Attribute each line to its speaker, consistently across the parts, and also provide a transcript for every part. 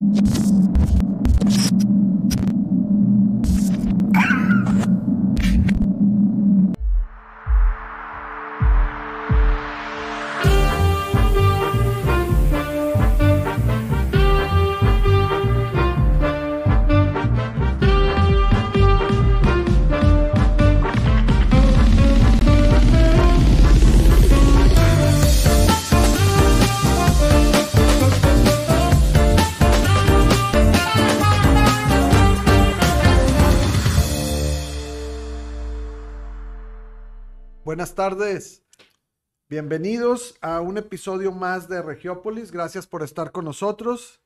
Speaker 1: you Buenas tardes. Bienvenidos a un episodio más de Regiópolis. Gracias por estar con nosotros.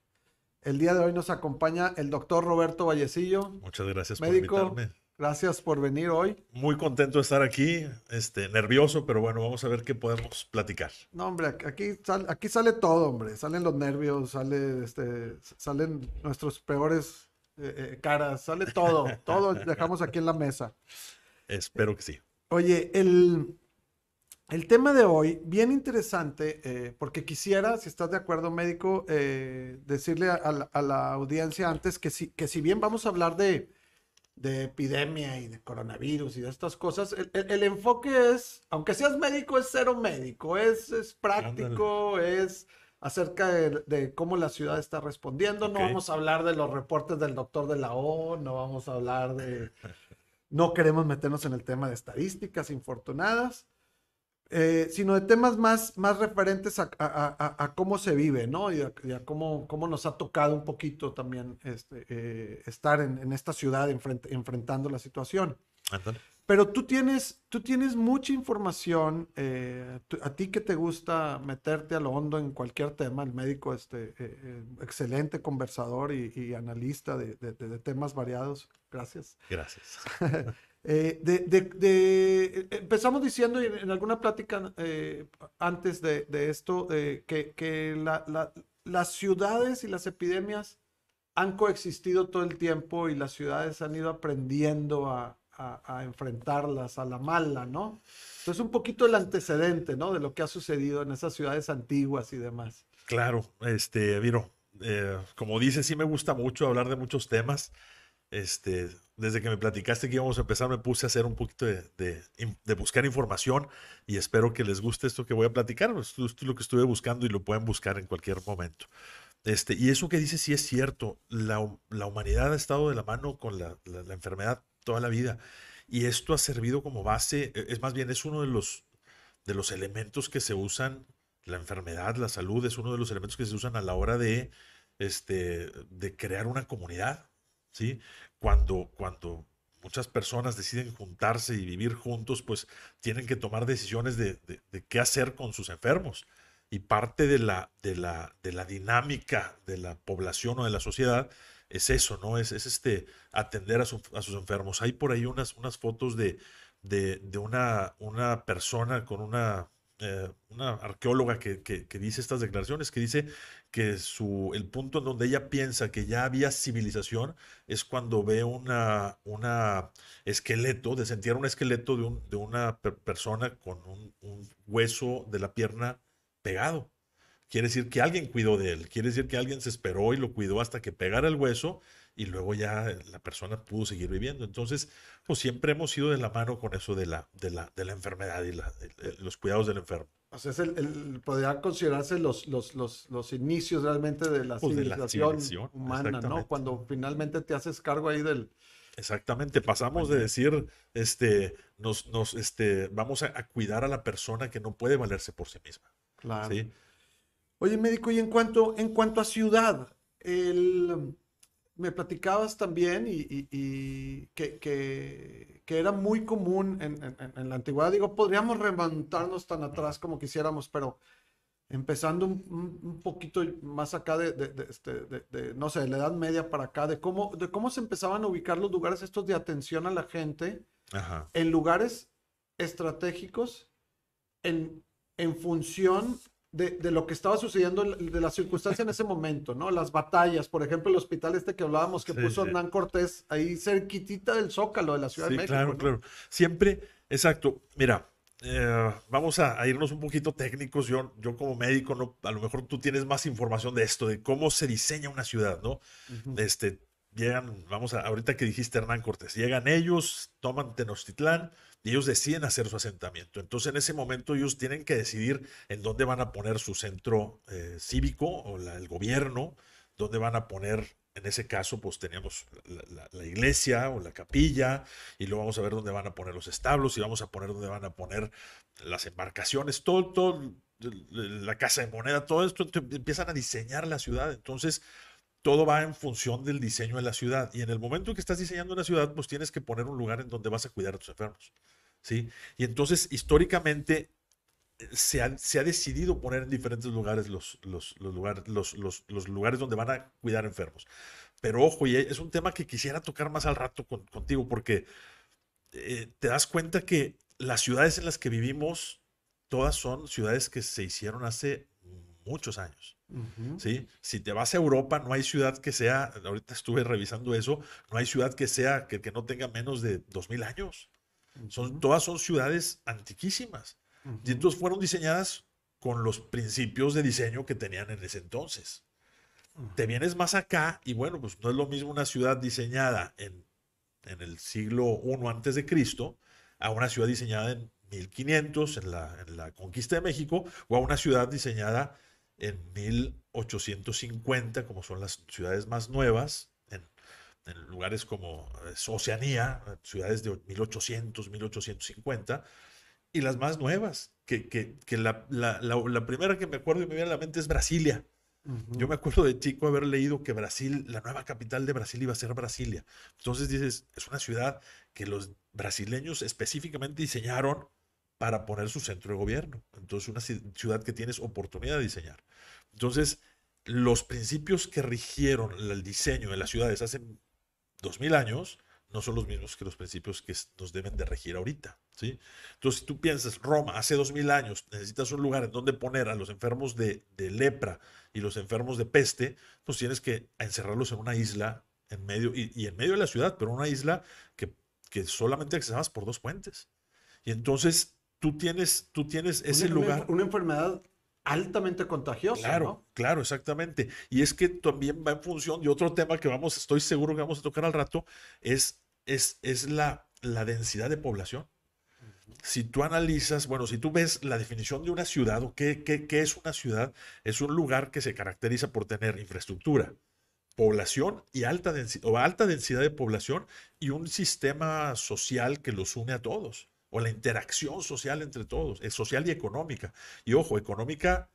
Speaker 1: El día de hoy nos acompaña el doctor Roberto Vallecillo.
Speaker 2: Muchas gracias
Speaker 1: Médico,
Speaker 2: por invitarme.
Speaker 1: Gracias por venir hoy.
Speaker 2: Muy contento de estar aquí, este, nervioso, pero bueno, vamos a ver qué podemos platicar.
Speaker 1: No, hombre, aquí, sal- aquí sale todo, hombre. Salen los nervios, sale, este, salen nuestros peores eh, eh, caras, sale todo. todo dejamos aquí en la mesa.
Speaker 2: Espero que sí.
Speaker 1: Oye, el, el tema de hoy, bien interesante, eh, porque quisiera, si estás de acuerdo, médico, eh, decirle a, a la, a la audiencia antes que si, que si bien vamos a hablar de, de epidemia y de coronavirus y de estas cosas, el, el- el enfoque es, aunque seas médico, es cero médico, es, es práctico, es acerca de, de cómo la ciudad está respondiendo. No vamos a hablar de los reportes del doctor de la O, no vamos a hablar de... No queremos meternos en el tema de estadísticas infortunadas, eh, sino de temas más, más referentes a, a- cómo se vive, ¿no? Y a, cómo, cómo nos ha tocado un poquito también este, eh, estar en, en esta ciudad enfrent- enfrentando la situación.
Speaker 2: Ándale.
Speaker 1: Pero tú tienes, tú tienes mucha información, eh, a ti que te gusta meterte a lo hondo en cualquier tema, el médico, este, eh, eh, excelente conversador y, y analista de- de- de- temas variados. Gracias.
Speaker 2: Gracias.
Speaker 1: Eh, de, empezamos diciendo en, en alguna plática eh, antes de, de esto eh, que, que la- la- las ciudades y las epidemias han coexistido todo el tiempo y las ciudades han ido aprendiendo a, a- enfrentarlas a la mala, ¿no? Entonces un poquito el antecedente, ¿no? De lo que ha sucedido en esas ciudades antiguas y demás.
Speaker 2: Claro, este, Viro, eh, como dices, sí me gusta mucho hablar de muchos temas. Este, desde que me platicaste que íbamos a empezar, me puse a hacer un poquito de, buscar información y espero que les guste esto que voy a platicar. Esto es lo que estuve buscando y lo pueden buscar en cualquier momento. Este, y eso que dices sí es cierto. La, hu- la humanidad ha estado de la mano con la enfermedad toda la vida. Y esto ha servido como base, e- es más bien, es uno de los, de los elementos que se usan, la enfermedad, la salud, es uno de los elementos que se usan a la hora de, este, de crear una comunidad. ¿sí? Cuando, cuando muchas personas deciden juntarse y vivir juntos, pues tienen que tomar decisiones de, de- de qué hacer con sus enfermos. Y parte de la, de la, de la dinámica de la población o de la sociedad es eso, ¿no? Es, es este atender a, su- a sus enfermos. Hay por ahí unas, unas fotos de, de, de una, una persona con una, eh, una arqueóloga que, que- que dice estas declaraciones, que dice que su, el punto en donde ella piensa que ya había civilización es cuando ve una, una esqueleto, desentierra un esqueleto de, un- de una per- persona con un hueso de la pierna pegado. Quiere decir que alguien cuidó de él, quiere decir que alguien se esperó y lo cuidó hasta que pegara el hueso y luego ya la persona pudo seguir viviendo. Entonces, pues siempre hemos ido de la mano con eso de la, de la, de la enfermedad y la- los cuidados del enfermo.
Speaker 1: O sea, es el, el- podría considerarse los, los, los, los inicios realmente de la
Speaker 2: Pues, de la
Speaker 1: civilización humana, ¿no? Cuando finalmente te haces cargo ahí del...
Speaker 2: Exactamente, pasamos de decir, este, nos, nos, este, vamos a, a cuidar a la persona que no puede valerse por sí misma.
Speaker 1: Claro.
Speaker 2: ¿sí?
Speaker 1: Oye, médico, y en cuanto, en cuanto a ciudad, el, me platicabas también y, y- y que, que- que era muy común en, en- en- la antigüedad. Digo, podríamos remontarnos tan atrás como quisiéramos, pero empezando un, poquito más acá de, este, de- de, no sé, de la Edad Media para acá, de cómo, de cómo se empezaban a ubicar los lugares estos de atención a la gente
Speaker 2: Ajá.
Speaker 1: en lugares estratégicos en, en función de, de lo que estaba sucediendo, en- de la circunstancia en ese momento, ¿no? Las batallas, por ejemplo, el hospital este que hablábamos que
Speaker 2: Sí,
Speaker 1: puso
Speaker 2: sí.
Speaker 1: Hernán Cortés ahí cerquitita del Zócalo de la Ciudad
Speaker 2: Sí,
Speaker 1: de México.
Speaker 2: claro,
Speaker 1: ¿no?
Speaker 2: claro. Siempre, exacto. Mira, eh, vamos a, irnos un poquito técnicos. Yo, yo como médico, no, a lo mejor tú tienes más información de esto, de cómo se diseña una ciudad, ¿no? Este, llegan, vamos a, ahorita que dijiste Hernán Cortés, llegan ellos, toman Tenochtitlán y ellos deciden hacer su asentamiento. Entonces en ese momento ellos tienen que decidir en dónde van a poner su centro eh, cívico o el gobierno, dónde van a poner en ese caso, pues teníamos la, iglesia o la capilla, y luego vamos a ver dónde van a poner los establos, y vamos a poner dónde van a poner las embarcaciones, todo, todo, la casa de moneda, todo esto, empiezan a diseñar la ciudad. Entonces, todo va en función del diseño de la ciudad. Y en el momento que estás diseñando una ciudad, pues tienes que poner un lugar en donde vas a cuidar a tus enfermos. ¿sí? Y entonces, históricamente, se ha, se ha, decidido poner en diferentes lugares los, los, los, lugares donde van a cuidar enfermos. Pero ojo, y es un tema que quisiera tocar más al rato contigo, porque eh, te das cuenta que las ciudades en las que vivimos, todas son ciudades que se hicieron hace muchos años. ¿sí? Si te vas a Europa, no hay ciudad que sea, ahorita estuve revisando eso, no hay ciudad que sea, que, que no tenga menos de 2000 años. son, todas son ciudades antiquísimas. Y entonces fueron diseñadas con los principios de diseño que tenían en ese entonces. Te vienes más acá y bueno, pues no es lo mismo una ciudad diseñada en, en el siglo I antes de Cristo a una ciudad diseñada en 1500 en la, en la conquista de México o a una ciudad diseñada en 1850 como son las ciudades más nuevas en, en lugares como eh, Oceanía, ciudades de 1800, 1850 y las más nuevas, que, que, que la, la, la, primera que me acuerdo y me viene a la mente es Brasilia. Yo me acuerdo de chico haber leído que Brasil, la nueva capital de Brasil iba a ser Brasilia. Entonces dices, es una ciudad que los brasileños específicamente diseñaron para poner su centro de gobierno. Entonces, una ciudad que tienes oportunidad de diseñar. Entonces, los principios que rigieron el diseño de las ciudades hace dos mil años no son los mismos que los principios que nos deben de regir ahorita. ¿sí? Entonces, si tú piensas, Roma, hace dos mil años, necesitas un lugar en donde poner a los enfermos de, lepra y los enfermos de peste, pues tienes que encerrarlos en una isla en medio, y, en medio de la ciudad, pero una isla que, que solamente accesabas por dos puentes. Y entonces tú tienes, tú tienes ese lugar.
Speaker 1: Una enfermedad altamente contagiosa.
Speaker 2: Claro, claro, exactamente. Y es que también va en función de otro tema que vamos, estoy seguro que vamos a tocar al rato, es, es, es la, la densidad de población. Si tú analizas, bueno, si tú ves la definición de una ciudad o qué, qué, qué es una ciudad, es un lugar que se caracteriza por tener infraestructura, población y alta densidad, o alta densidad de población y un sistema social que los une a todos o la interacción social entre todos, es social y económica. Y ojo, económica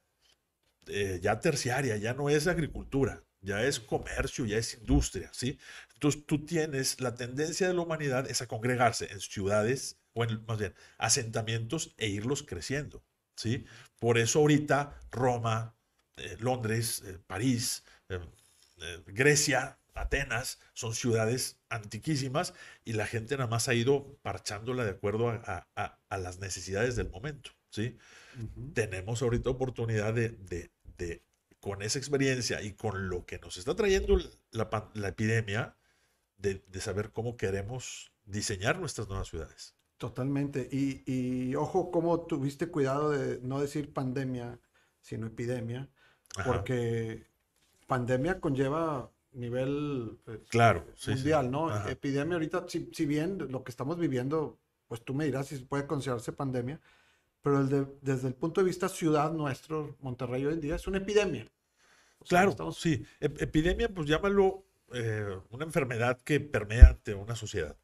Speaker 2: eh, ya terciaria, ya no es agricultura, ya es comercio, ya es industria, ¿sí? Entonces tú tienes, la tendencia de la humanidad es a congregarse en ciudades, o en, más bien, asentamientos e irlos creciendo, ¿sí? Por eso ahorita Roma, eh, Londres, eh, París, Grecia, Atenas son ciudades antiquísimas y la gente nada más ha ido parchándola de acuerdo a, las necesidades del momento. ¿sí? Tenemos ahorita oportunidad de, con esa experiencia y con lo que nos está trayendo la, epidemia, de, saber cómo queremos diseñar nuestras nuevas ciudades.
Speaker 1: Totalmente. Y, y, ojo, cómo tuviste cuidado de no decir pandemia, sino epidemia, porque pandemia conlleva nivel
Speaker 2: eh, claro,
Speaker 1: mundial, ¿no? Epidemia ahorita, si, si, bien lo que estamos viviendo, pues tú me dirás si puede considerarse pandemia, pero desde el punto de vista ciudad nuestro, Monterrey hoy en día es una epidemia.
Speaker 2: claro, sí. epidemia, pues llámalo eh, una enfermedad que permea ante una sociedad.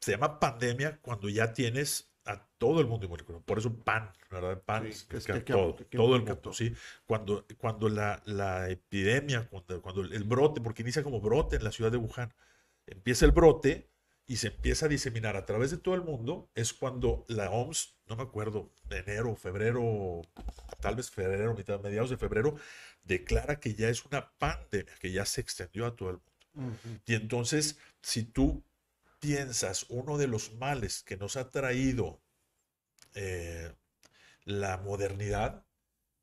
Speaker 2: Se llama pandemia cuando ya tienes a todo el mundo involucrado. Por eso pan, ¿verdad? Pan es que, todo, todo el mundo, ¿sí? Cuando, cuando la, la epidemia, cuando, cuando, el brote, porque inicia como brote en la ciudad de Wuhan, empieza el brote y se empieza a diseminar a través de todo el mundo, es cuando la OMS, no me acuerdo, enero, febrero, tal vez febrero, mitad, mediados de febrero, declara que ya es una pandemia, que ya se extendió a todo el mundo. Y entonces, si tú piensas, uno de los males que nos ha traído eh, la modernidad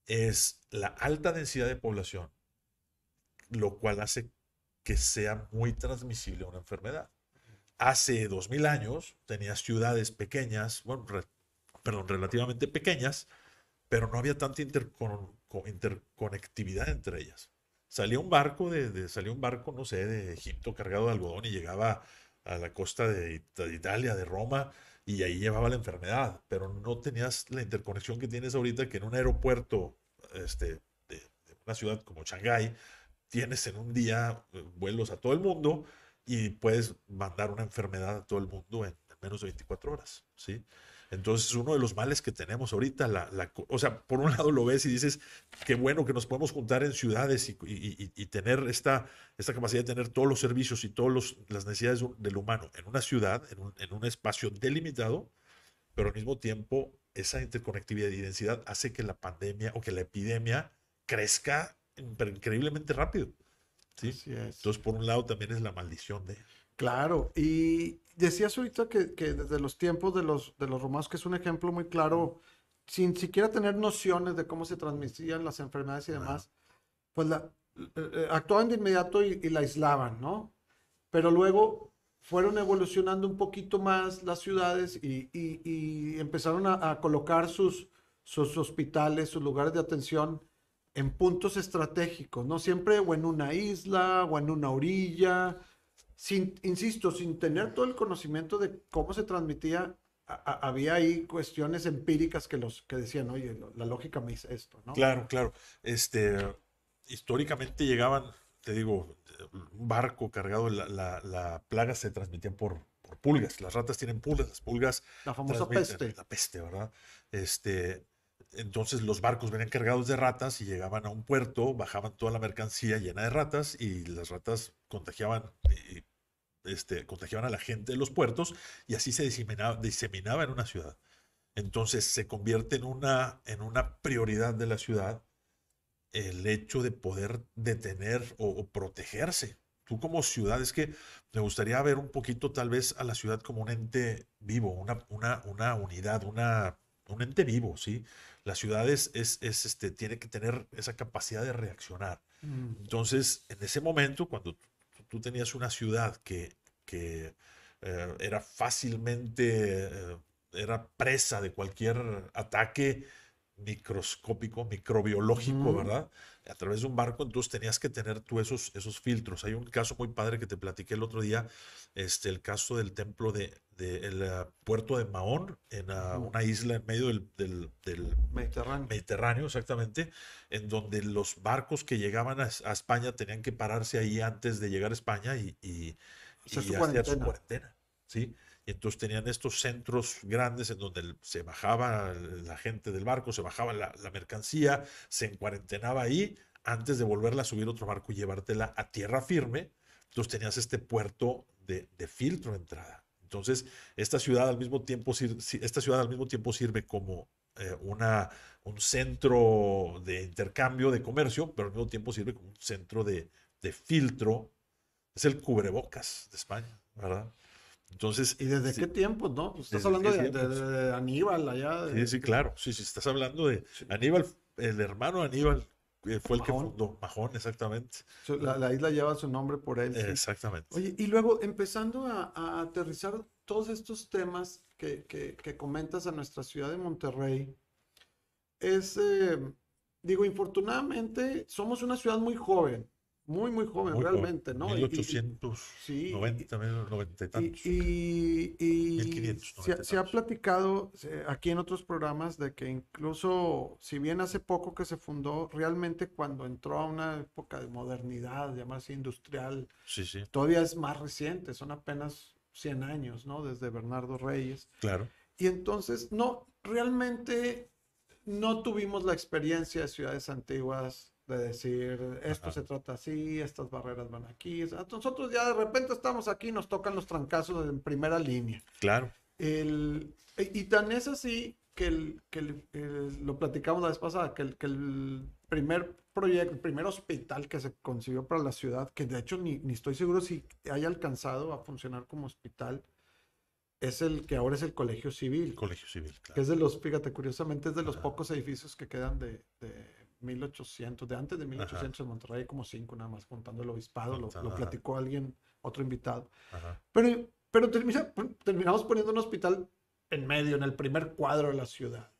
Speaker 2: es la alta densidad de población, lo cual hace que sea muy transmisible una enfermedad. Hace dos mil años tenías ciudades pequeñas, bueno, perdón, relativamente pequeñas, pero no había tanta interconectividad entre ellas. Salía un barco de, salía un barco, no sé, de Egipto cargado de algodón y llegaba a la costa de, Italia, de Roma, y ahí llevaba la enfermedad, pero no tenías la interconexión que tienes ahorita, que en un aeropuerto este, de, una ciudad como Shanghái, tienes en un día eh, vuelos a todo el mundo y puedes mandar una enfermedad a todo el mundo en, menos de 24 horas, ¿sí? Entonces, uno de los males que tenemos ahorita, la, o sea, por un lado lo ves y dices, qué bueno que nos podemos juntar en ciudades y, tener esta, esta capacidad de tener todos los servicios y todas las necesidades del humano en una ciudad, en un, en un espacio delimitado, pero al mismo tiempo esa interconectividad y densidad hace que la pandemia o que la epidemia crezca increíblemente rápido. ¿sí? Entonces, por un lado, también es la maldición de...
Speaker 1: Claro, y decías ahorita que, que, desde los tiempos de los, de los romanos, que es un ejemplo muy claro, sin siquiera tener nociones de cómo se transmitían las enfermedades y demás, pues la, eh, eh, actuaban de inmediato y, la aislaban, ¿no? Pero luego fueron evolucionando un poquito más las ciudades y, y, empezaron a, a, colocar sus, sus hospitales, sus lugares de atención en puntos estratégicos, ¿no? Siempre o en una isla o en una orilla sin, insisto, sin tener todo el conocimiento de cómo se transmitía, había ahí cuestiones empíricas que los que decían, oye, la lógica me dice esto, ¿no?
Speaker 2: Claro, claro. Este, históricamente llegaban, te digo, un barco cargado, la, la, la plaga se transmitía por, por pulgas. Las ratas tienen pulgas, las pulgas.
Speaker 1: La famosa peste.
Speaker 2: La peste, ¿verdad? Este, entonces los barcos venían cargados de ratas y llegaban a un puerto, bajaban toda la mercancía llena de ratas y las ratas contagiaban y este, contagiaban a la gente de los puertos y así se diseminaba, diseminaba en una ciudad. Entonces se convierte en una, en una prioridad de la ciudad el hecho de poder detener o, protegerse. Tú como ciudad, es que me gustaría ver un poquito tal vez a la ciudad como un ente vivo, una, una, una unidad, una, un ente vivo, ¿sí? La ciudad es, es, este, tiene que tener esa capacidad de reaccionar. Mm. Entonces, en ese momento, cuando tú tenías una ciudad que, que eh, era fácilmente, eh, era presa de cualquier ataque microscópico, microbiológico, ¿verdad? A través de un barco, entonces tenías que tener tú esos, esos filtros. Hay un caso muy padre que te platiqué el otro día, este, el caso del templo de, el eh, puerto de Mahón, en una isla en medio del, del,
Speaker 1: Mediterráneo.
Speaker 2: Mediterráneo. exactamente, en donde los barcos que llegaban a, España tenían que pararse ahí antes de llegar a España y, y,
Speaker 1: su cuarentena.
Speaker 2: ¿sí? Entonces tenían estos centros grandes en donde se bajaba la gente del barco, se bajaba la, mercancía, se encuarentenaba ahí antes de volverla a subir otro barco y llevártela a tierra firme. Entonces tenías este puerto de, de filtro de entrada. Entonces, esta ciudad al mismo tiempo, esta ciudad al mismo tiempo sirve como eh, una, un centro de intercambio de comercio, pero al mismo tiempo sirve como un centro de, de filtro. Es el cubrebocas de España, ¿verdad? Entonces,
Speaker 1: ¿Y desde qué tiempo, no? Pues estás hablando de, Aníbal allá.
Speaker 2: Sí, sí, claro. Sí, sí, estás hablando de Aníbal, el hermano Aníbal eh, fue el que fundó Majón, exactamente.
Speaker 1: La, isla lleva su nombre por él.
Speaker 2: Exactamente.
Speaker 1: Oye, y luego empezando a, aterrizar todos estos temas que, que, comentas a nuestra ciudad de Monterrey, es, eh, digo, infortunadamente somos una ciudad muy joven muy, muy joven, realmente, ¿no?
Speaker 2: 1890, 90 y tantos.
Speaker 1: Y, y se, ha platicado aquí en otros programas de que incluso, si bien hace poco que se fundó, realmente cuando entró a una época de modernidad, llamarse industrial,
Speaker 2: sí, sí.
Speaker 1: todavía es más reciente, son apenas 100 años, ¿no? Desde Bernardo Reyes.
Speaker 2: Claro.
Speaker 1: Y entonces, no, realmente no tuvimos la experiencia de ciudades antiguas de decir, esto se trata así, estas barreras van aquí. Nosotros ya de repente estamos aquí, nos tocan los trancazos en primera línea.
Speaker 2: Claro.
Speaker 1: El, y tan es así que, el, que lo platicamos la vez pasada, que el, que el primer proyecto, el primer hospital que se concibió para la ciudad, que de hecho ni, ni estoy seguro si haya alcanzado a funcionar como hospital, es el que ahora es el Colegio Civil.
Speaker 2: Colegio Civil,
Speaker 1: claro. Que es de los, fíjate, curiosamente es de los pocos edificios que quedan de 1800, de antes de 1800 en Monterrey, como cinco nada más, contando el obispado, lo, platicó alguien, otro invitado. Pero, pero terminamos poniendo un hospital en medio, en el primer cuadro de la ciudad.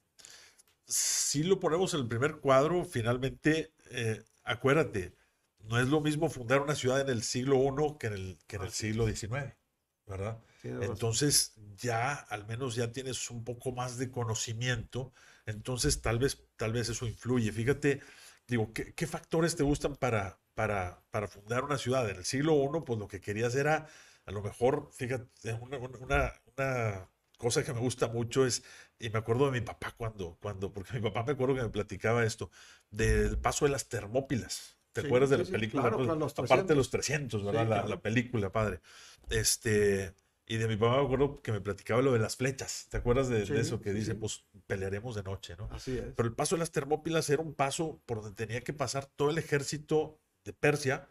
Speaker 2: Si lo ponemos en el primer cuadro, finalmente, eh, acuérdate, no es lo mismo fundar una ciudad en el siglo I que en el, que en el siglo XIX, ¿verdad? Entonces ya al menos ya tienes un poco más de conocimiento, entonces tal vez, tal vez eso influye. Fíjate, digo, ¿qué, factores te gustan para, para, para, fundar una ciudad? En el siglo I, pues lo que querías era, a lo mejor, fíjate, una, una, una cosa que me gusta mucho es, y me acuerdo de mi papá cuando, cuando, porque mi papá me acuerdo que me platicaba esto, del paso de las termópilas. ¿Te acuerdas de la película? Pues, aparte de los 300, ¿verdad? La, la, película, padre. Este, y de mi papá me acuerdo que me platicaba lo de las flechas. ¿Te acuerdas de, eso que dice, pues pelearemos de noche, ¿no?
Speaker 1: Así es.
Speaker 2: Pero el paso de las Termópilas era un paso por donde tenía que pasar todo el ejército de Persia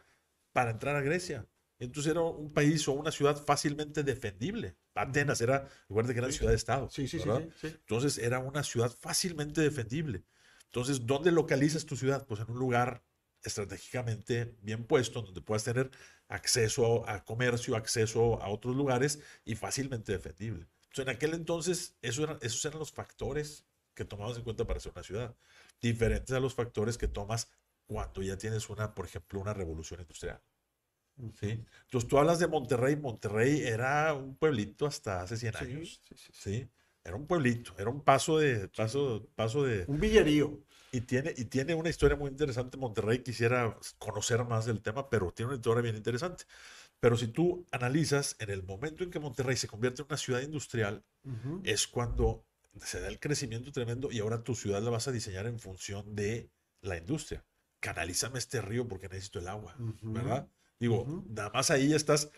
Speaker 2: para entrar a Grecia. Entonces era un país o una ciudad fácilmente defendible. Atenas era, recuerda que era ciudad de Estado.
Speaker 1: Sí, sí, sí,
Speaker 2: Entonces era una ciudad fácilmente defendible. Entonces, ¿dónde localizas tu ciudad? Pues en un lugar estratégicamente bien puesto, donde puedas tener acceso a, comercio, acceso a otros lugares y fácilmente defendible. Entonces, en aquel entonces, eso esos eran los factores que tomabas en cuenta para ser una ciudad, diferentes a los factores que tomas cuando ya tienes una, por ejemplo, una revolución industrial. ¿sí? Entonces, tú hablas de Monterrey, Monterrey era un pueblito hasta hace 100 años. Sí, sí, sí. Era un pueblito, era un paso de, paso, paso de...
Speaker 1: Un villerío.
Speaker 2: Y tiene, y tiene una historia muy interesante. Monterrey quisiera conocer más del tema, pero tiene una historia bien interesante. Pero si tú analizas, en el momento en que Monterrey se convierte en una ciudad industrial, es cuando se da el crecimiento tremendo y ahora tu ciudad la vas a diseñar en función de la industria. Canalízame este río porque necesito el agua, ¿verdad? Digo, nada más ahí ya estás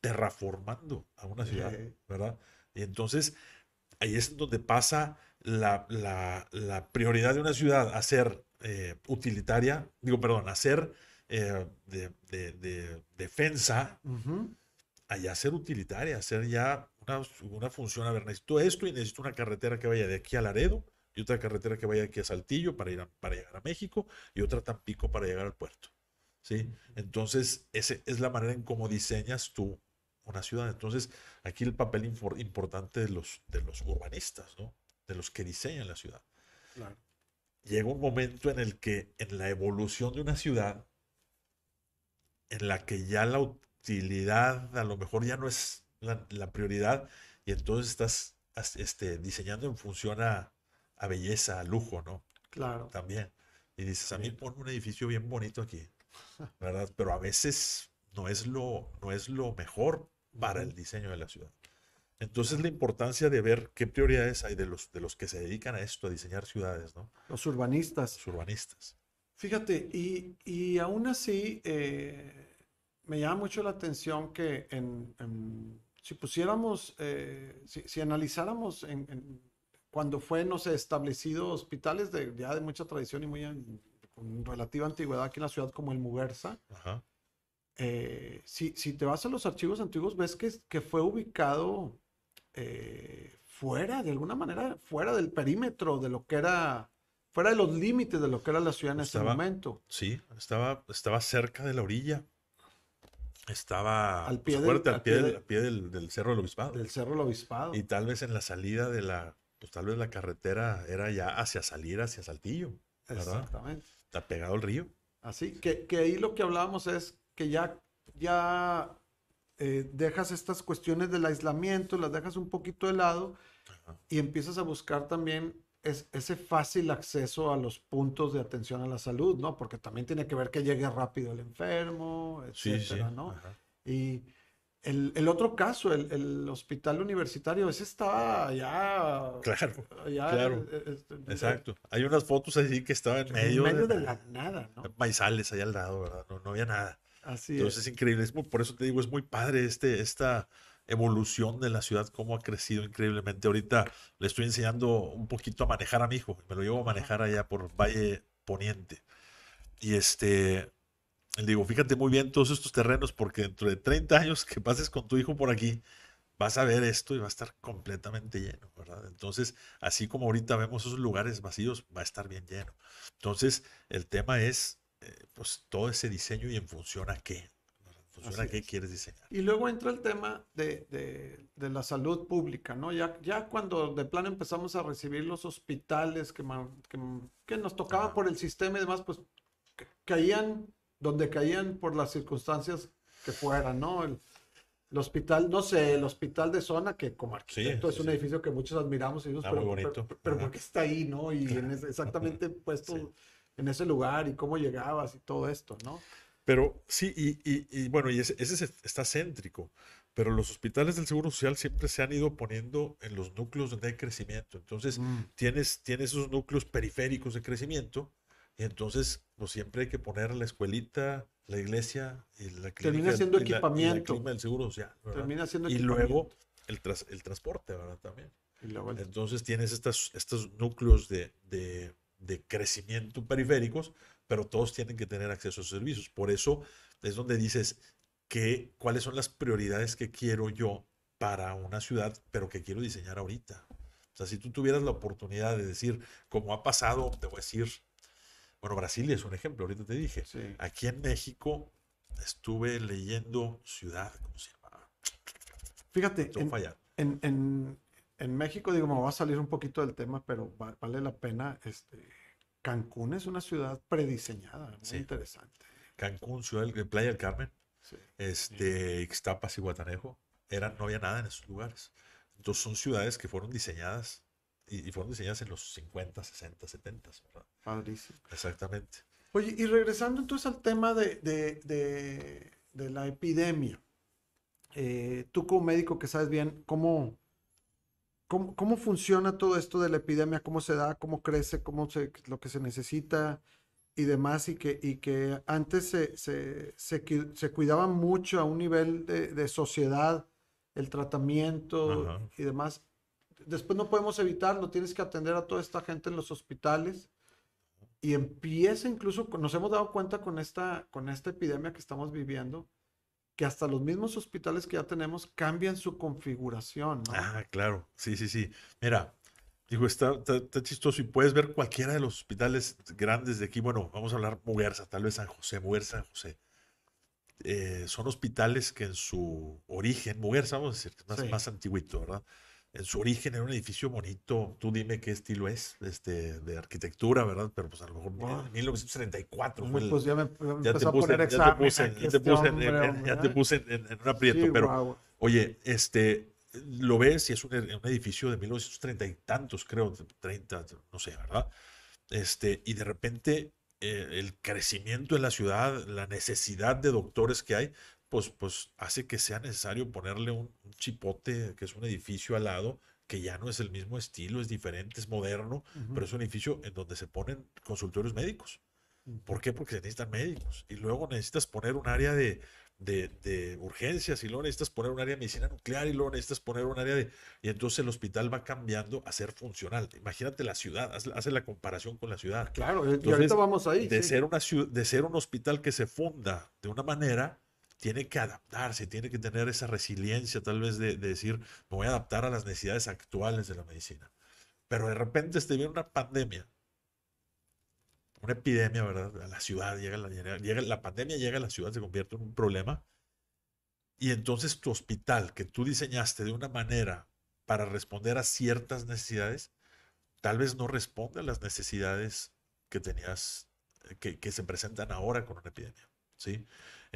Speaker 2: terraformando a una ciudad, ¿verdad? Y entonces ahí es donde pasa la, prioridad de una ciudad a ser eh, utilitaria, digo, perdón, a ser eh, de, defensa, allá ser utilitaria, hacer ya una, función. A ver, necesito esto y necesito una carretera que vaya de aquí a Laredo y otra carretera que vaya de aquí a Saltillo para, ir para llegar a México y otra a Tampico para llegar al puerto. ¿sí? Entonces, esa es la manera en cómo diseñas tú una ciudad. Entonces, aquí el papel importante de los, de los urbanistas, ¿no? de los que diseñan la ciudad. Llega un momento en el que en la evolución de una ciudad, en la que ya la utilidad a lo mejor ya no es la, prioridad y entonces estás este, diseñando en función a, belleza, a lujo, ¿no?
Speaker 1: Claro.
Speaker 2: También. Y dices, a mí pon un edificio bien bonito aquí, ¿verdad? Pero a veces no es lo, no es lo mejor para el diseño de la ciudad. Entonces la importancia de ver qué prioridades hay de los, de los que se dedican a esto, a diseñar ciudades, ¿no?
Speaker 1: Los urbanistas.
Speaker 2: Los urbanistas.
Speaker 1: Fíjate, y, y aún así eh, me llama mucho la atención que en, si pusiéramos, eh, si, analizáramos en, cuando fue, no sé, establecido hospitales de, ya de mucha tradición y muy con relativa antigüedad aquí en la ciudad como el Muguerza, eh, si, si, te vas a los archivos antiguos, ves que, que fue ubicado eh, fuera, de alguna manera, fuera del perímetro de lo que era, fuera de los límites de lo que era la ciudad en ese momento.
Speaker 2: Sí, estaba, estaba cerca de la orilla. Estaba
Speaker 1: al pie,
Speaker 2: del, al pie, del, Cerro del Obispado.
Speaker 1: Del Cerro del Obispado.
Speaker 2: Y tal vez en la salida de la, pues tal vez la carretera era ya hacia salir hacia Saltillo.
Speaker 1: Exactamente.
Speaker 2: Está pegado al río.
Speaker 1: Así que, que ahí lo que hablábamos es que ya, ya eh, dejas estas cuestiones del aislamiento, las dejas un poquito de lado y empiezas a buscar también ese fácil acceso a los puntos de atención a la salud, ¿no? Porque también tiene que ver que llegue rápido el enfermo, etcétera, ¿no? Y el, otro caso, el, hospital universitario, ese estaba ya...
Speaker 2: Claro, claro. Eh, eh, Exacto. Hay unas fotos así que estaba en medio,
Speaker 1: en medio de, la nada, ¿no?
Speaker 2: Maizales allá al lado, ¿verdad? No, no había nada.
Speaker 1: Así
Speaker 2: Entonces es, increíble. Es por eso te digo, es muy padre este, esta evolución de la ciudad, cómo ha crecido increíblemente. Ahorita le estoy enseñando un poquito a manejar a mi hijo. Me lo llevo a manejar allá por Valle Poniente. Y este, le digo, fíjate muy bien todos estos terrenos porque dentro de 30 años que pases con tu hijo por aquí, vas a ver esto y va a estar completamente lleno, ¿verdad? Entonces, así como ahorita vemos esos lugares vacíos, va a estar bien lleno. Entonces, el tema es eh, pues todo ese diseño y en función a qué. función a qué quieres diseñar.
Speaker 1: Y luego entra el tema de, de, de, la salud pública, ¿no? Ya, ya cuando de plano empezamos a recibir los hospitales que, que, que nos tocaban por el sistema y demás, pues caían donde caían por las circunstancias que fueran, ¿no? El, el hospital, no sé, el hospital de zona, que como arquitecto es un edificio que muchos admiramos, y dices, pero, pero, pero, ¿por qué está ahí, no? Y en exactamente puesto en ese lugar y cómo llegabas y todo esto, ¿no?
Speaker 2: Pero sí, y, y, bueno, y ese, ese, está céntrico, pero los hospitales del Seguro Social siempre se han ido poniendo en los núcleos donde hay crecimiento. Entonces, mm. tienes, tienes esos núcleos periféricos de crecimiento, y entonces, pues siempre hay que poner la escuelita, la iglesia y la
Speaker 1: clínica. Termina siendo equipamiento.
Speaker 2: el seguro social.
Speaker 1: Termina siendo
Speaker 2: y luego el, el transporte, ¿verdad? También. Entonces tienes estas, estos núcleos de, de, de, crecimiento periféricos, pero todos tienen que tener acceso a esos servicios. Por eso es donde dices que, cuáles son las prioridades que quiero yo para una ciudad, pero que quiero diseñar ahorita. O sea, si tú tuvieras la oportunidad de decir, como ha pasado, te voy a decir, bueno, Brasil es un ejemplo, ahorita te dije. Aquí en México estuve leyendo Ciudad, ¿cómo se llama?
Speaker 1: Fíjate, en, en, en, México, digo, me va a salir un poquito del tema, pero vale la pena. Este, Cancún es una ciudad prediseñada, muy interesante.
Speaker 2: Cancún, ciudad de Playa del Carmen, este, Ixtapas y Guatanejo, eran, no había nada en esos lugares. Entonces son ciudades que fueron diseñadas y, fueron diseñadas en los 50, 60, 70, ¿verdad?
Speaker 1: Padrísimo.
Speaker 2: Exactamente.
Speaker 1: Oye, y regresando entonces al tema de, de, de, de la epidemia, eh, tú como médico que sabes bien cómo, cómo, cómo, funciona todo esto de la epidemia, cómo se da, cómo crece, cómo se, lo que se necesita y demás, y que, y que antes se, se, se, se cuidaba mucho a un nivel de, de sociedad el tratamiento y demás. Después no podemos evitarlo, tienes que atender a toda esta gente en los hospitales. Y empieza incluso, nos hemos dado cuenta con esta, con esta epidemia que estamos viviendo, que hasta los mismos hospitales que ya tenemos cambian su configuración.
Speaker 2: Ah, claro, sí, sí, sí. Mira, digo, está, está, chistoso y puedes ver cualquiera de los hospitales grandes de aquí. Bueno, vamos a hablar Muguerza, tal vez San José, Muguerza, San José. Eh, son hospitales que en su origen, Muguerza, vamos a decir, más, más antiguito, ¿verdad? En su origen era un edificio bonito. Tú dime qué estilo es, este, de arquitectura, ¿verdad? Pero pues a lo mejor en 1934 fue el,
Speaker 1: Pues ya me ya te puse, ya te puse,
Speaker 2: ya te puse, en, en, ya te puse en, un aprieto. pero, oye, este, lo ves y es un, un, edificio de 1930 y tantos, creo, 30, no sé, ¿verdad? Este, y de repente eh, el crecimiento en la ciudad, la necesidad de doctores que hay, pues, pues hace que sea necesario ponerle un, chipote, que es un edificio al lado, que ya no es el mismo estilo, es diferente, es moderno, pero es un edificio en donde se ponen consultorios médicos. ¿Por qué? Porque se necesitan médicos. Y luego necesitas poner un área de, de, urgencias, y luego necesitas poner un área de medicina nuclear, y luego necesitas poner un área de... Y entonces el hospital va cambiando a ser funcional. Imagínate la ciudad, hace, la comparación con la ciudad.
Speaker 1: Claro, y ahorita vamos ahí.
Speaker 2: De, ser una, de ser un hospital que se funda de una manera tiene que adaptarse, tiene que tener esa resiliencia tal vez de, decir, me voy a adaptar a las necesidades actuales de la medicina. Pero de repente este viene una pandemia, una epidemia, ¿verdad? A la ciudad, llega la, llega, la pandemia llega a la ciudad, se convierte en un problema. Y entonces tu hospital que tú diseñaste de una manera para responder a ciertas necesidades, tal vez no responde a las necesidades que tenías, que, que se presentan ahora con una epidemia. ¿sí?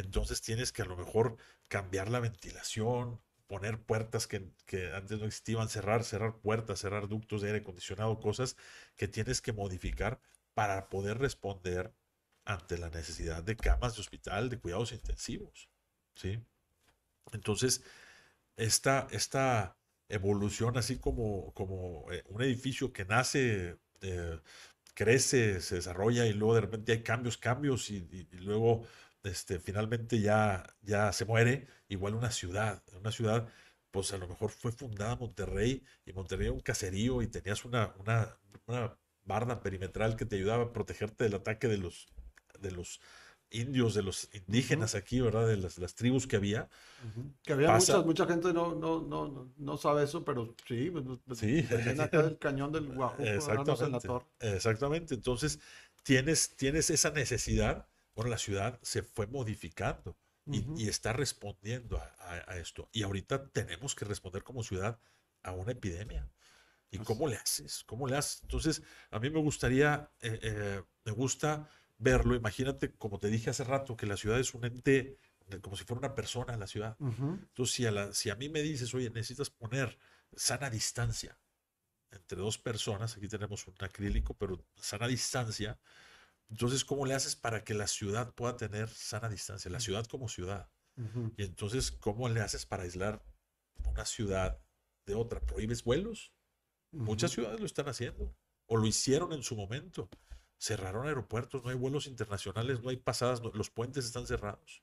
Speaker 2: Entonces tienes que a lo mejor cambiar la ventilación, poner puertas que, antes no existían, cerrar, cerrar puertas, cerrar ductos de aire acondicionado, cosas que tienes que modificar para poder responder ante la necesidad de camas de hospital, de cuidados intensivos. ¿sí? Entonces, esta, esta evolución, así como, como eh, un edificio que nace, eh, crece, se desarrolla y luego de repente hay cambios, cambios y luego este, finalmente ya, ya se muere, igual una ciudad, una ciudad, pues a lo mejor fue fundada Monterrey y Monterrey era un caserío y tenías una, una, una barda perimetral que te ayudaba a protegerte del ataque de los, de los indios, de los indígenas aquí, ¿verdad? De las, las tribus que había.
Speaker 1: Que había mucha, mucha gente no, no, no, no sabe eso, pero sí, pues, pues,
Speaker 2: sí.
Speaker 1: acá del cañón del Guajuco.
Speaker 2: En la torre. Exactamente. Entonces, tienes, tienes esa necesidad la ciudad se fue modificando y, está respondiendo a, esto. Y ahorita tenemos que responder como ciudad a una epidemia. ¿Y cómo le haces? ¿Cómo le haces? Entonces, a mí me gustaría, eh, eh, me gusta verlo. Imagínate, como te dije hace rato, que la ciudad es un ente como si fuera una persona la ciudad. Entonces, si a, la, si a mí me dices, oye, necesitas poner sana distancia entre dos personas, aquí tenemos un acrílico, pero sana distancia, entonces, ¿cómo le haces para que la ciudad pueda tener sana distancia? La ciudad como ciudad. Y entonces, ¿cómo le haces para aislar una ciudad de otra? ¿Prohíbes vuelos? Muchas ciudades lo están haciendo o lo hicieron en su momento. Cerraron aeropuertos, no hay vuelos internacionales, no hay pasadas, los puentes están cerrados.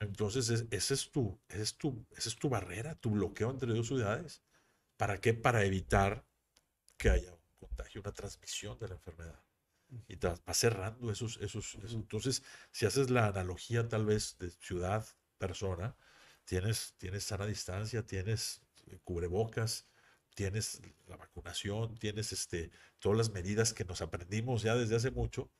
Speaker 2: Entonces, ese es, tu, es tu, esa es tu barrera, tu bloqueo entre dos ciudades. ¿Para qué? Para evitar que haya un contagio, una transmisión de la enfermedad. Y te va cerrando esos, esos, Entonces, si haces la analogía tal vez de ciudad, persona, tienes, tienes sana distancia, tienes eh, cubrebocas, tienes la vacunación, tienes este, todas las medidas que nos aprendimos ya desde hace mucho,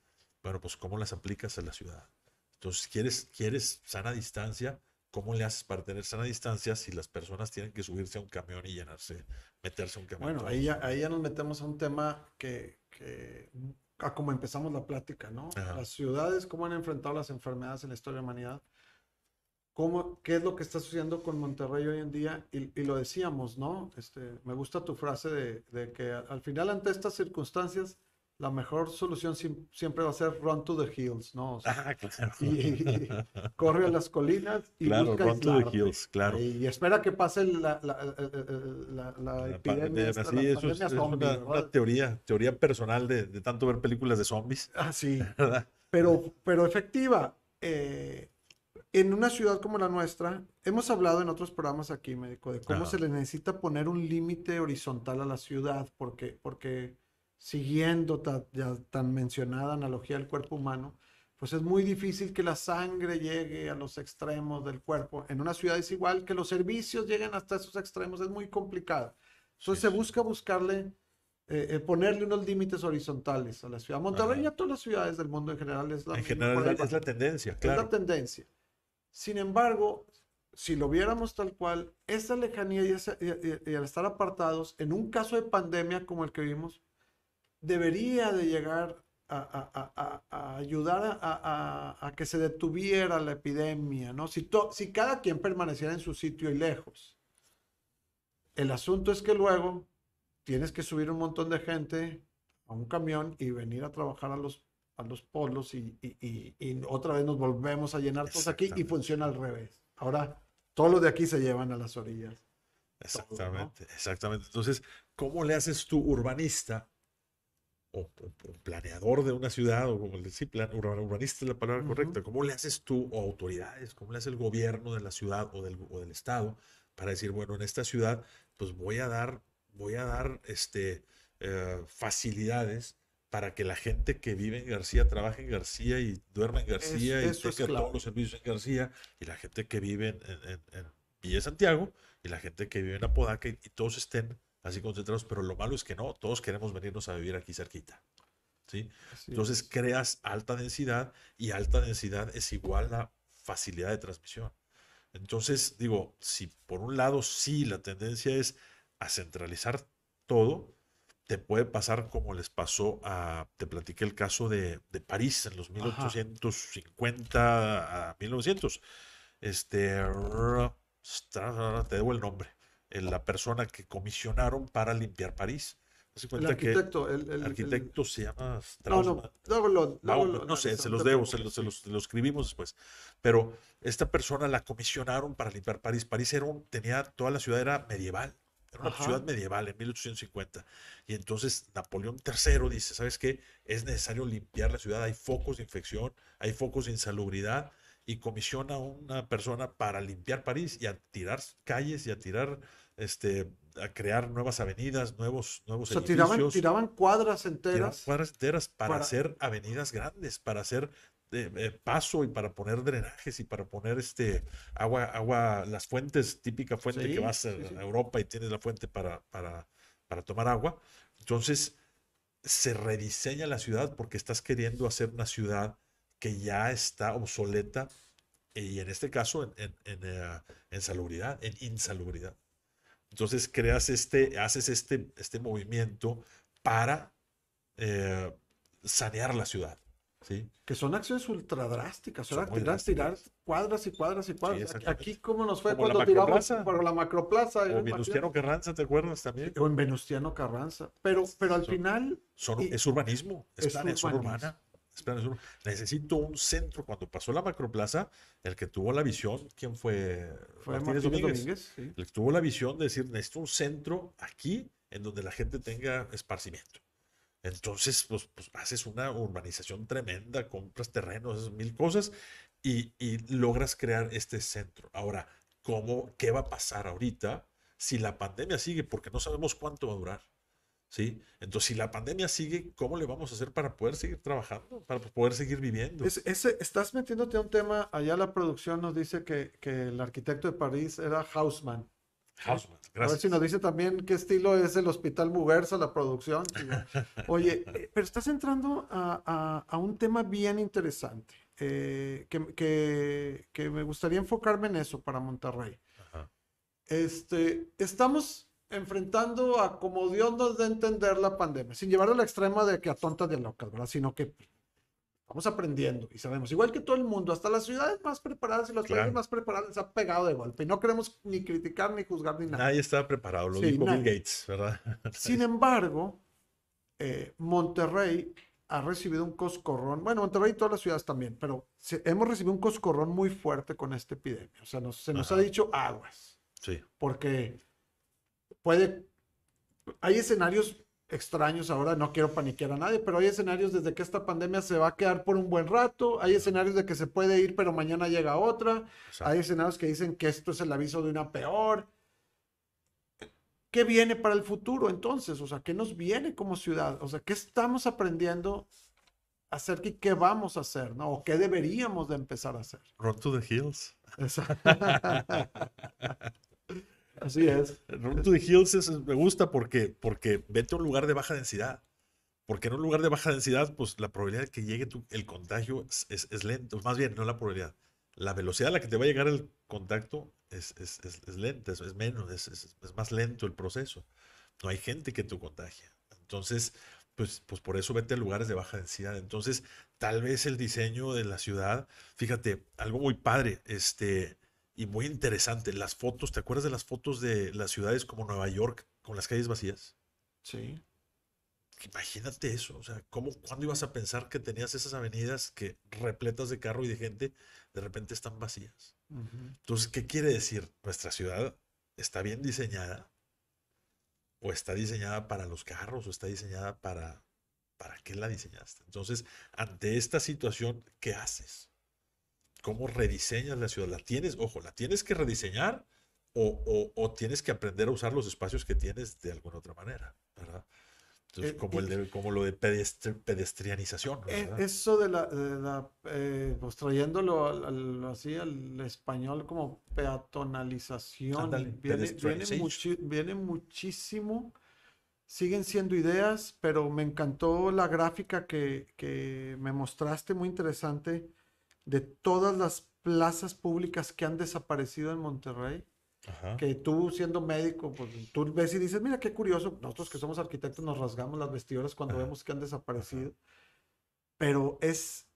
Speaker 2: bueno, pues cómo las aplicas a la ciudad. Entonces, ¿quieres, quieres sana distancia? ¿Cómo le haces para tener sana distancia si las personas tienen que subirse a un camión y llenarse, meterse a un camión?
Speaker 1: Bueno, ahí ya, ahí ya nos metemos a un tema que, que a como empezamos la plática, ¿no? Las ciudades, cómo han enfrentado las enfermedades en la historia de la humanidad. ¿Cómo, ¿Qué es lo que está sucediendo con Monterrey hoy en día? Y, y lo decíamos, ¿no? Este, me gusta tu frase de, de que al final ante estas circunstancias la mejor solución siempre va a ser run to the hills, ¿no?
Speaker 2: ah, claro.
Speaker 1: Y, corre a las colinas y
Speaker 2: claro,
Speaker 1: busca
Speaker 2: run to the hills, claro.
Speaker 1: Y, espera que pase la, la, la, la epidemia.
Speaker 2: sí, eso es, una, teoría, teoría personal de, de, tanto ver películas de zombies.
Speaker 1: Ah, sí. Pero, pero efectiva. Eh, en una ciudad como la nuestra, hemos hablado en otros programas aquí, médico, de cómo se le necesita poner un límite horizontal a la ciudad, porque, porque siguiendo ya tan mencionada analogía del cuerpo humano, pues es muy difícil que la sangre llegue a los extremos del cuerpo. En una ciudad es igual que los servicios lleguen hasta esos extremos, es muy complicado. Entonces se busca buscarle, eh, eh, ponerle unos límites horizontales a la ciudad. Monterrey y a todas las ciudades del mundo en general es la,
Speaker 2: en general es la tendencia, claro.
Speaker 1: Es la tendencia. Sin embargo, si lo viéramos tal cual, esa lejanía y, y al estar apartados, en un caso de pandemia como el que vimos, debería de llegar a, ayudar a, que se detuviera la epidemia, ¿no? Si, si cada quien permaneciera en su sitio y lejos. El asunto es que luego tienes que subir un montón de gente a un camión y venir a trabajar a los, a los polos y, otra vez nos volvemos a llenar todos aquí y funciona al revés. Ahora todos los de aquí se llevan a las orillas.
Speaker 2: Exactamente, exactamente. Entonces, ¿cómo le haces tú urbanista o, planeador de una ciudad, o como decir, plan, urbanista es la palabra correcta, ¿cómo le haces tú, o autoridades, cómo le hace el gobierno de la ciudad o del, o del estado para decir, bueno, en esta ciudad, pues voy a dar, voy a dar este, eh, facilidades para que la gente que vive en García trabaje en García y duerma en García y tenga todos los servicios en García, y la gente que vive en, en, Villa Santiago, y la gente que vive en Apodaca, y todos estén así concentrados, pero lo malo es que no, todos queremos venirnos a vivir aquí cerquita. ¿sí? Entonces creas alta densidad y alta densidad es igual a facilidad de transmisión. Entonces, digo, si por un lado sí la tendencia es a centralizar todo, te puede pasar como les pasó a, te platiqué el caso de, de París en los 1850 a 1900. Este, te debo el nombre la persona que comisionaron para limpiar París.
Speaker 1: el arquitecto,
Speaker 2: el, arquitecto se llama
Speaker 1: No, no,
Speaker 2: no sé, se los debo, se los, se escribimos después. Pero esta persona la comisionaron para limpiar París. París era un, tenía, toda la ciudad era medieval. Era una ciudad medieval en 1850. Y entonces Napoleón III dice, ¿sabes qué? Es necesario limpiar la ciudad. Hay focos de infección, hay focos de insalubridad. Y comisiona a una persona para limpiar París y a tirar calles y a tirar este, a crear nuevas avenidas, nuevos, nuevos
Speaker 1: o sea, Tiraban, tiraban cuadras enteras.
Speaker 2: cuadras enteras para, hacer avenidas grandes, para hacer eh, eh, paso y para poner drenajes y para poner este agua, agua, las fuentes, típica fuente que vas a, Europa y tienes la fuente para, para, para tomar agua. Entonces, se rediseña la ciudad porque estás queriendo hacer una ciudad que ya está obsoleta y en este caso en, en, en, eh, en salubridad, en insalubridad. Entonces creas este, haces este, este movimiento para eh, sanear la ciudad. ¿sí?
Speaker 1: Que son acciones ultra drásticas,
Speaker 2: Son
Speaker 1: Tirar, tirar cuadras y cuadras y cuadras. Aquí, ¿cómo nos fue
Speaker 2: Como
Speaker 1: cuando tiramos por la macroplaza?
Speaker 2: O. Venustiano Carranza, ¿te acuerdas también?
Speaker 1: O en Venustiano Carranza. Pero, pero al
Speaker 2: Son-
Speaker 1: final,
Speaker 2: Son-
Speaker 1: Y-
Speaker 2: es urbanismo, es,
Speaker 1: es urbanismo.
Speaker 2: es urbana. Necesito un centro. Cuando pasó la macroplaza, el que tuvo la visión, ¿quién fue?
Speaker 1: fue
Speaker 2: Martínez
Speaker 1: Martínez
Speaker 2: Domínguez.
Speaker 1: Domínguez. sí.
Speaker 2: El que tuvo la visión de decir, necesito un centro aquí en donde la gente tenga esparcimiento. Entonces, pues, pues, haces una urbanización tremenda, compras terrenos, haces mil cosas y, y logras crear este centro. Ahora, ¿cómo, qué va a pasar ahorita si la pandemia sigue? Porque no sabemos cuánto va a durar. ¿Sí? Entonces, si la pandemia sigue, ¿cómo le vamos a hacer para poder seguir trabajando, para poder seguir viviendo?
Speaker 1: Es- ese, estás metiéndote a un tema, allá la producción nos dice que, que el arquitecto de París era Haussmann.
Speaker 2: Hausmann,
Speaker 1: A ver
Speaker 2: gracias.
Speaker 1: si nos dice también qué estilo es el Hospital Muguerza, la producción. Oye, eh, pero estás entrando a, a- a un tema bien interesante, eh, que, que- que me gustaría enfocarme en eso para Monterrey.
Speaker 2: Ajá.
Speaker 1: Este, estamos enfrentando a como Dios nos a entender la pandemia, sin llevarlo al extremo de que a tontas de locas, ¿verdad? Sino que estamos aprendiendo y sabemos, igual que todo el mundo, hasta las ciudades más preparadas y los
Speaker 2: Claro.
Speaker 1: países más preparados les ha pegado de golpe. Y no queremos ni criticar ni juzgar ni nada.
Speaker 2: Nadie estaba preparado, lo
Speaker 1: Sí,
Speaker 2: dijo. Bill Gates, ¿verdad?
Speaker 1: Sin embargo, eh, Monterrey ha recibido un coscorrón, bueno, Monterrey y todas las ciudades también, pero se- hemos recibido un coscorrón muy fuerte con esta epidemia. O sea, nos- se nos
Speaker 2: Ajá.
Speaker 1: ha dicho aguas,
Speaker 2: Sí,
Speaker 1: porque puede, hay escenarios extraños ahora, no quiero paniquear a nadie, pero hay escenarios desde que esta pandemia se va a quedar por un buen rato, hay escenarios de que se puede ir, pero mañana llega otra,
Speaker 2: exacto.
Speaker 1: hay escenarios que dicen que esto es el aviso de una peor. ¿Qué viene para el futuro entonces? O sea, ¿qué nos viene como ciudad? O sea, ¿qué estamos aprendiendo acerca y qué vamos a hacer, ¿no? O qué deberíamos de empezar a hacer.
Speaker 2: Run to the Hills.
Speaker 1: Esa- Así es.
Speaker 2: Run to the Hills es- me gusta porque, porque vete a un lugar de baja densidad. Porque en un lugar de baja densidad, pues la probabilidad de que llegue tu- el contagio es, es, es lento. Más bien, no la probabilidad. La velocidad a la que te va a llegar el contacto es, es, es, lenta, es, menos, es más lento el proceso. No hay gente que te contagia. Entonces, pues, pues por eso vete a lugares de baja densidad. Entonces, tal vez el diseño de la ciudad, fíjate, algo muy padre, este, y muy interesante, las fotos, ¿te acuerdas de las fotos de las ciudades como Nueva York con las calles vacías?
Speaker 1: Sí.
Speaker 2: Imagínate eso, o sea, ¿cómo, ¿cuándo ibas a pensar que tenías esas avenidas que repletas de carro y de gente, de repente están vacías? Entonces, ¿qué quiere decir? Nuestra ciudad está bien diseñada, o está diseñada para los carros, o está diseñada para, ¿para qué la diseñaste? Entonces, ante esta situación, ¿qué haces? ¿Cómo rediseñas la ciudad? ¿La tienes, ojo, la tienes que rediseñar o, o- o tienes que aprender a usar los espacios que tienes de alguna otra manera, ¿verdad? Entonces,
Speaker 1: Eh,
Speaker 2: como, el de- como lo de pedestri- pedestrianización,
Speaker 1: Eh,
Speaker 2: ¿verdad?
Speaker 1: Eso de la, de la, eh, pues trayéndolo al- al- así al español como peatonalización,
Speaker 2: Ándale,
Speaker 1: viene, viene, muchi- viene muchísimo, siguen siendo ideas, pero me encantó la gráfica que, que me mostraste, muy interesante, de todas las plazas públicas que han desaparecido en Monterrey
Speaker 2: Ajá.
Speaker 1: que tú siendo médico, pues tú ves y dices, mira qué curioso, nosotros que somos arquitectos nos rasgamos las vestiduras cuando
Speaker 2: Ajá.
Speaker 1: vemos que han desaparecido, pero es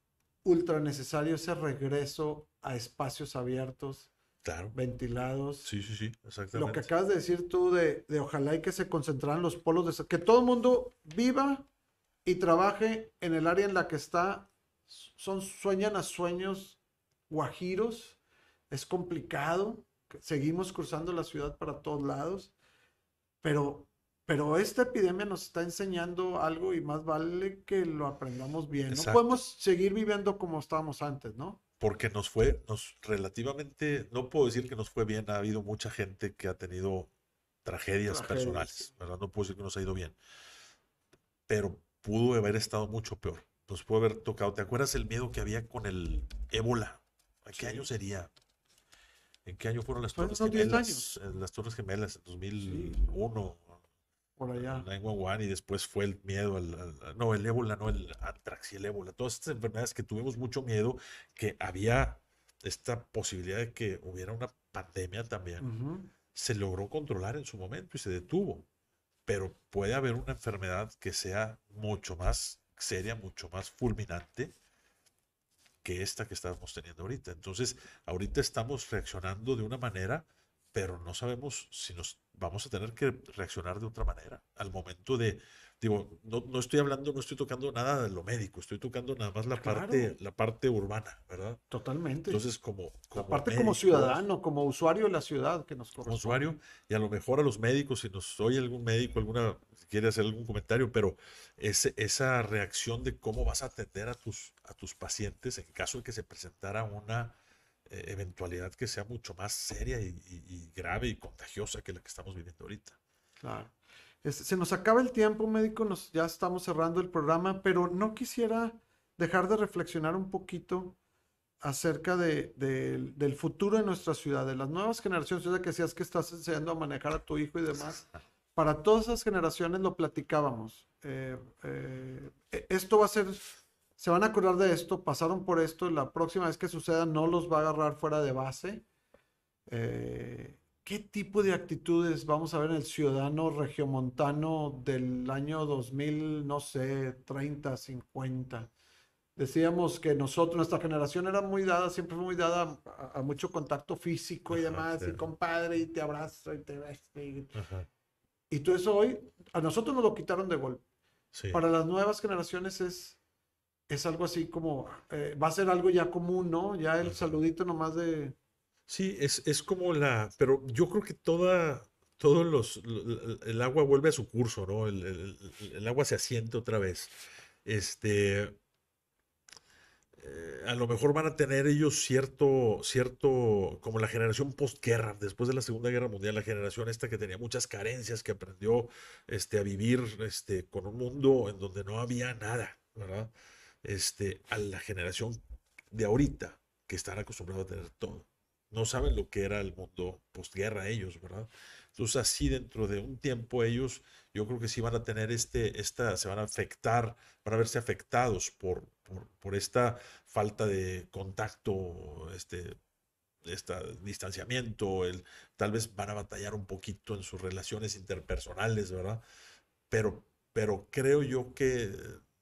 Speaker 1: ultra necesario ese regreso a espacios abiertos,
Speaker 2: Claro.
Speaker 1: ventilados.
Speaker 2: Sí, sí, sí,
Speaker 1: Lo que
Speaker 2: exactamente.
Speaker 1: acabas de decir tú de, de ojalá y que se concentraran los polos, de, que todo el mundo viva y trabaje en el área en la que está, son, sueñan a sueños guajiros, es complicado, seguimos cruzando la ciudad para todos lados, pero, pero esta epidemia nos está enseñando algo y más vale que lo aprendamos bien. No podemos seguir viviendo como estábamos antes, ¿no?
Speaker 2: porque nos fue, nos relativamente, no puedo decir que nos fue bien, ha habido mucha gente que ha tenido tragedias,
Speaker 1: Tragedias.
Speaker 2: personales, ¿verdad? No puedo decir que nos ha ido bien, pero pudo haber estado mucho peor. Nos pudo haber tocado. ¿Te acuerdas el miedo que había con el ébola? ¿En qué
Speaker 1: Sí.
Speaker 2: año sería? ¿En qué año fueron las Torres
Speaker 1: unos 10
Speaker 2: Gemelas? En Las Torres Gemelas, en 2001,
Speaker 1: Por allá.
Speaker 2: 911 y después fue el miedo al, al- no, el ébola, no, el antrax y el ébola, todas estas enfermedades que tuvimos mucho miedo, que había esta posibilidad de que hubiera una pandemia también, se logró controlar en su momento y se detuvo. Pero puede haber una enfermedad que sea mucho más seria, mucho más fulminante que esta que estamos teniendo ahorita. Entonces, ahorita estamos reaccionando de una manera, pero no sabemos si nos vamos a tener que reaccionar de otra manera al momento de digo, no, no, estoy hablando, no estoy tocando nada de lo médico, estoy tocando nada más la parte, la parte urbana, ¿verdad?
Speaker 1: Totalmente.
Speaker 2: Entonces, como,
Speaker 1: como aparte como ciudadano, como usuario de la ciudad que nos
Speaker 2: corresponde. Como usuario, y a lo mejor a los médicos, si nos oye algún médico, alguna, si quiere hacer algún comentario, pero ese, esa reacción de cómo vas a atender a tus, a tus pacientes en caso de que se presentara una eh, eventualidad que sea mucho más seria y, y grave y contagiosa que la que estamos viviendo ahorita.
Speaker 1: Claro. Se nos acaba el tiempo, médico, nos, ya estamos cerrando el programa, pero no quisiera dejar de reflexionar un poquito acerca de, del futuro de nuestra ciudad, de las nuevas generaciones. Ciudad que decías que estás enseñando a manejar a tu hijo y demás. Para todas esas generaciones lo platicábamos. Eh, eh, esto va a ser, se van a acordar de esto, pasaron por esto, la próxima vez que suceda no los va a agarrar fuera de base. Eh, ¿Qué tipo de actitudes vamos a ver en el ciudadano regiomontano del año 2000, no sé, 30, 50? Decíamos que nosotros, nuestra generación era muy dada, siempre fue muy dada a, mucho contacto físico y demás, y compadre, y te abrazo, y te beso. Y, todo eso hoy, a nosotros nos lo quitaron de golpe. Para las nuevas generaciones es, es algo así como, eh, va a ser algo ya común, ¿no? Ya el saludito nomás de
Speaker 2: Sí, es, es como la, pero yo creo que toda, todos los, el agua vuelve a su curso, ¿no? El, el, agua se asiente otra vez. Este, eh, a lo mejor van a tener ellos cierto, cierto, como la generación postguerra, después de la Segunda Guerra Mundial, la generación esta que tenía muchas carencias, que aprendió este, a vivir este, con un mundo en donde no había nada, ¿verdad? Este, a la generación de ahorita, que están acostumbrados a tener todo no saben lo que era el mundo postguerra ellos, ¿verdad? Entonces así dentro de un tiempo ellos, yo creo que sí van a tener este, esta, se van a afectar, van a verse afectados por, por, esta falta de contacto, este, distanciamiento, el, tal vez van a batallar un poquito en sus relaciones interpersonales, ¿verdad? Pero, pero creo yo que,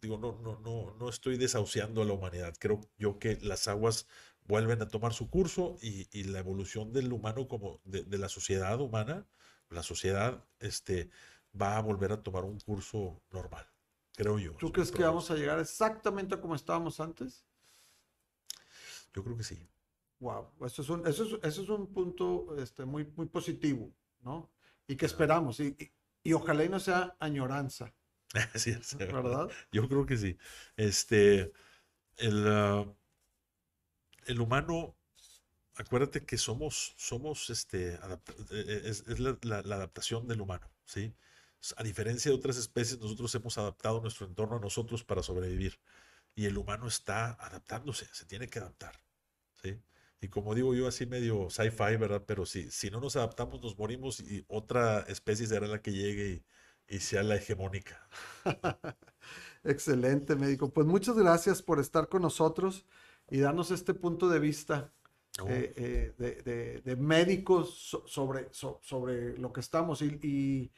Speaker 2: digo, no, no, no, no estoy desahuciando a la humanidad, creo yo que las aguas vuelven a tomar su curso y, la evolución del humano como de, la sociedad humana, la sociedad este, va a volver a tomar un curso normal, creo yo.
Speaker 1: ¿Tú crees que vamos a llegar exactamente a como estábamos antes?
Speaker 2: Yo creo que sí.
Speaker 1: Wow, eso es un, eso es, un punto este, muy, muy positivo, ¿no? Y que esperamos, y, y, ojalá y no sea añoranza.
Speaker 2: sí, ¿Verdad? Yo creo que sí. Este, el, ah, el humano, acuérdate que somos, somos este, e, e, es, la, adaptación del humano, ¿sí? A diferencia de otras especies, nosotros hemos adaptado nuestro entorno a nosotros para sobrevivir. Y el humano está adaptándose, se tiene que adaptar, ¿sí? Y como digo yo, así medio sci-fi, ¿verdad? Pero si, si no nos adaptamos, nos morimos y otra especie será la que llegue y, y sea la hegemónica.
Speaker 1: Excelente, médico. Pues muchas gracias por estar con nosotros y darnos este punto de vista oh. eh, eh, de, médicos sobre, sobre lo que estamos y,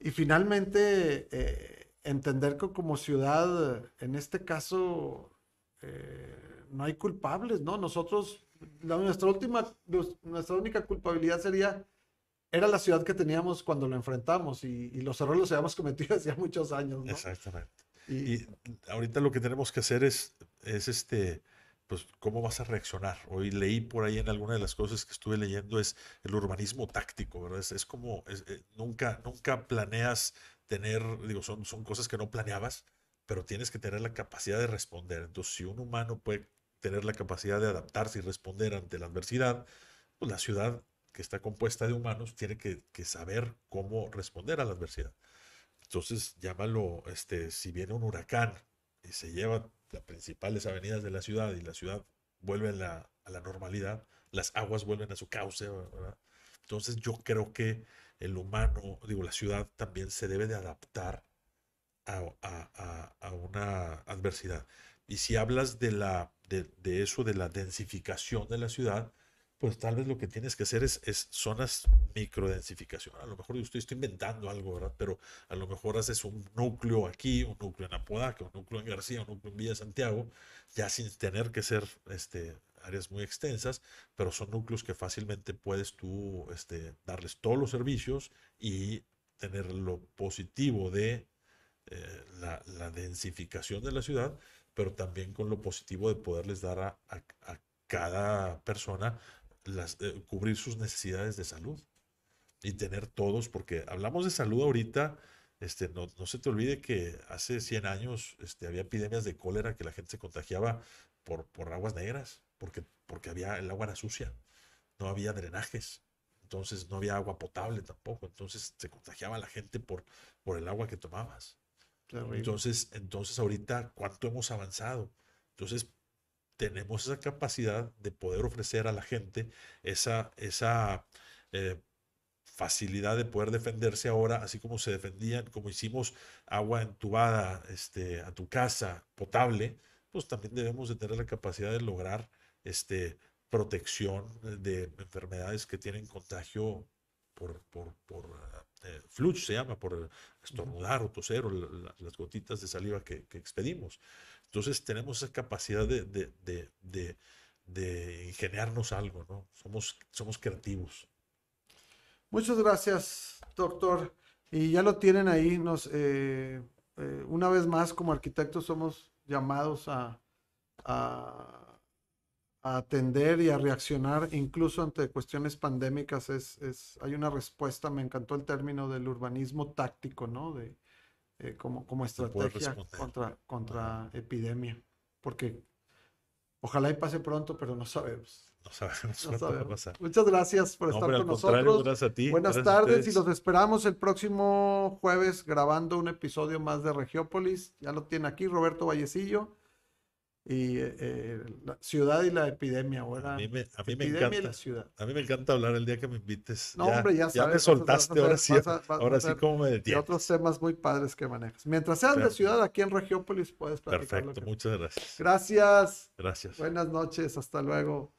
Speaker 1: y, finalmente eh, entender que como ciudad, en este caso, no hay culpables, ¿no? Nosotros, nuestra última, nuestra única culpabilidad sería era la ciudad que teníamos cuando lo enfrentamos y, los errores los habíamos cometido hace muchos años. ¿no?
Speaker 2: Exactamente. Y, y, ahorita lo que tenemos que hacer es, es este, pues cómo vas a reaccionar. Hoy leí por ahí en alguna de las cosas que estuve leyendo es el urbanismo táctico, ¿verdad? Es, como, eh, nunca, nunca planeas tener, digo, son, son cosas que no planeabas, pero tienes que tener la capacidad de responder. Entonces, si un humano puede tener la capacidad de adaptarse y responder ante la adversidad, pues la ciudad que está compuesta de humanos tiene que, que saber cómo responder a la adversidad. Entonces, llámalo, este, si viene un huracán y se lleva las principales avenidas de la ciudad y la ciudad vuelve a la, normalidad, las aguas vuelven a su cauce, Entonces yo creo que el humano, digo, la ciudad también se debe de adaptar a, a, a, una adversidad. Y si hablas de, la, de, de eso, de la densificación de la ciudad, pues tal vez lo que tienes que hacer es, zonas microdensificación. A lo mejor yo estoy, inventando algo, ¿verdad? Pero a lo mejor haces un núcleo aquí, un núcleo en Apodaca, un núcleo en García, un núcleo en Villa Santiago, ya sin tener que ser este, áreas muy extensas, pero son núcleos que fácilmente puedes tú este, darles todos los servicios y tener lo positivo de eh, la, densificación de la ciudad, pero también con lo positivo de poderles dar a cada persona las, eh, cubrir sus necesidades de salud y tener todos, porque hablamos de salud ahorita, este, no, no se te olvide que hace 100 años este, había epidemias de cólera que la gente se contagiaba por, por aguas negras, porque, porque había, el agua era sucia, no había drenajes, entonces no había agua potable tampoco, entonces se contagiaba la gente por, por el agua que tomabas. Entonces, entonces ahorita, ¿cuánto hemos avanzado? Entonces, tenemos esa capacidad de poder ofrecer a la gente esa, esa eh, facilidad de poder defenderse ahora, así como se defendían, como hicimos agua entubada este, a tu casa, potable, pues también debemos de tener la capacidad de lograr este, protección de enfermedades que tienen contagio por, por, por eh, flush, se llama, por estornudar o toser o la, las gotitas de saliva que, que expedimos. Entonces tenemos esa capacidad de, de, de, de, ingeniarnos algo, ¿no? Somos, somos creativos.
Speaker 1: Muchas gracias, doctor. Y ya lo tienen ahí. Nos, eh, eh, una vez más, como arquitectos, somos llamados a, a, atender y a reaccionar, incluso ante cuestiones pandémicas. Es, es, hay una respuesta, me encantó el término del urbanismo táctico, ¿no? De, eh, como, como estrategia contra, contra epidemia. Porque ojalá y pase pronto, pero no sabemos.
Speaker 2: No sabemos, no sabemos. Pasar.
Speaker 1: Muchas gracias por
Speaker 2: no,
Speaker 1: estar con
Speaker 2: nosotros. Gracias a ti.
Speaker 1: Buenas
Speaker 2: gracias
Speaker 1: tardes y los esperamos el próximo jueves grabando un episodio más de Regiópolis. Ya lo tiene aquí Roberto Vallecillo y eh, la ciudad y la epidemia. Ahora,
Speaker 2: a mí me, a mí me encanta.
Speaker 1: y la ciudad.
Speaker 2: A mí me encanta hablar el día que me invites.
Speaker 1: No, ya, hombre, ya,
Speaker 2: ya
Speaker 1: sabes,
Speaker 2: me soltaste, ahora sí,
Speaker 1: vas a, vas a
Speaker 2: ahora sí como me
Speaker 1: Y
Speaker 2: detienes.
Speaker 1: otros temas muy padres que manejas. Mientras seas de ciudad, aquí en Regiópolis puedes platicar. lo
Speaker 2: Perfecto,
Speaker 1: que-
Speaker 2: muchas gracias.
Speaker 1: Gracias.
Speaker 2: Gracias.
Speaker 1: Buenas noches. Hasta luego.